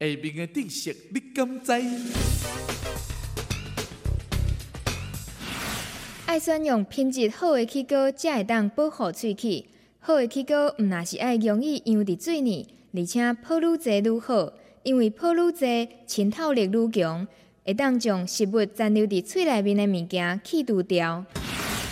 下面的知识你敢知？爱选用品质好的牙膏，才会当保护喙齿。好的牙膏毋但是爱容易溶伫水里，而且泡愈侪愈好，因为泡愈侪，渗透力愈强，会当将食物残留伫喙内面的物件去除掉。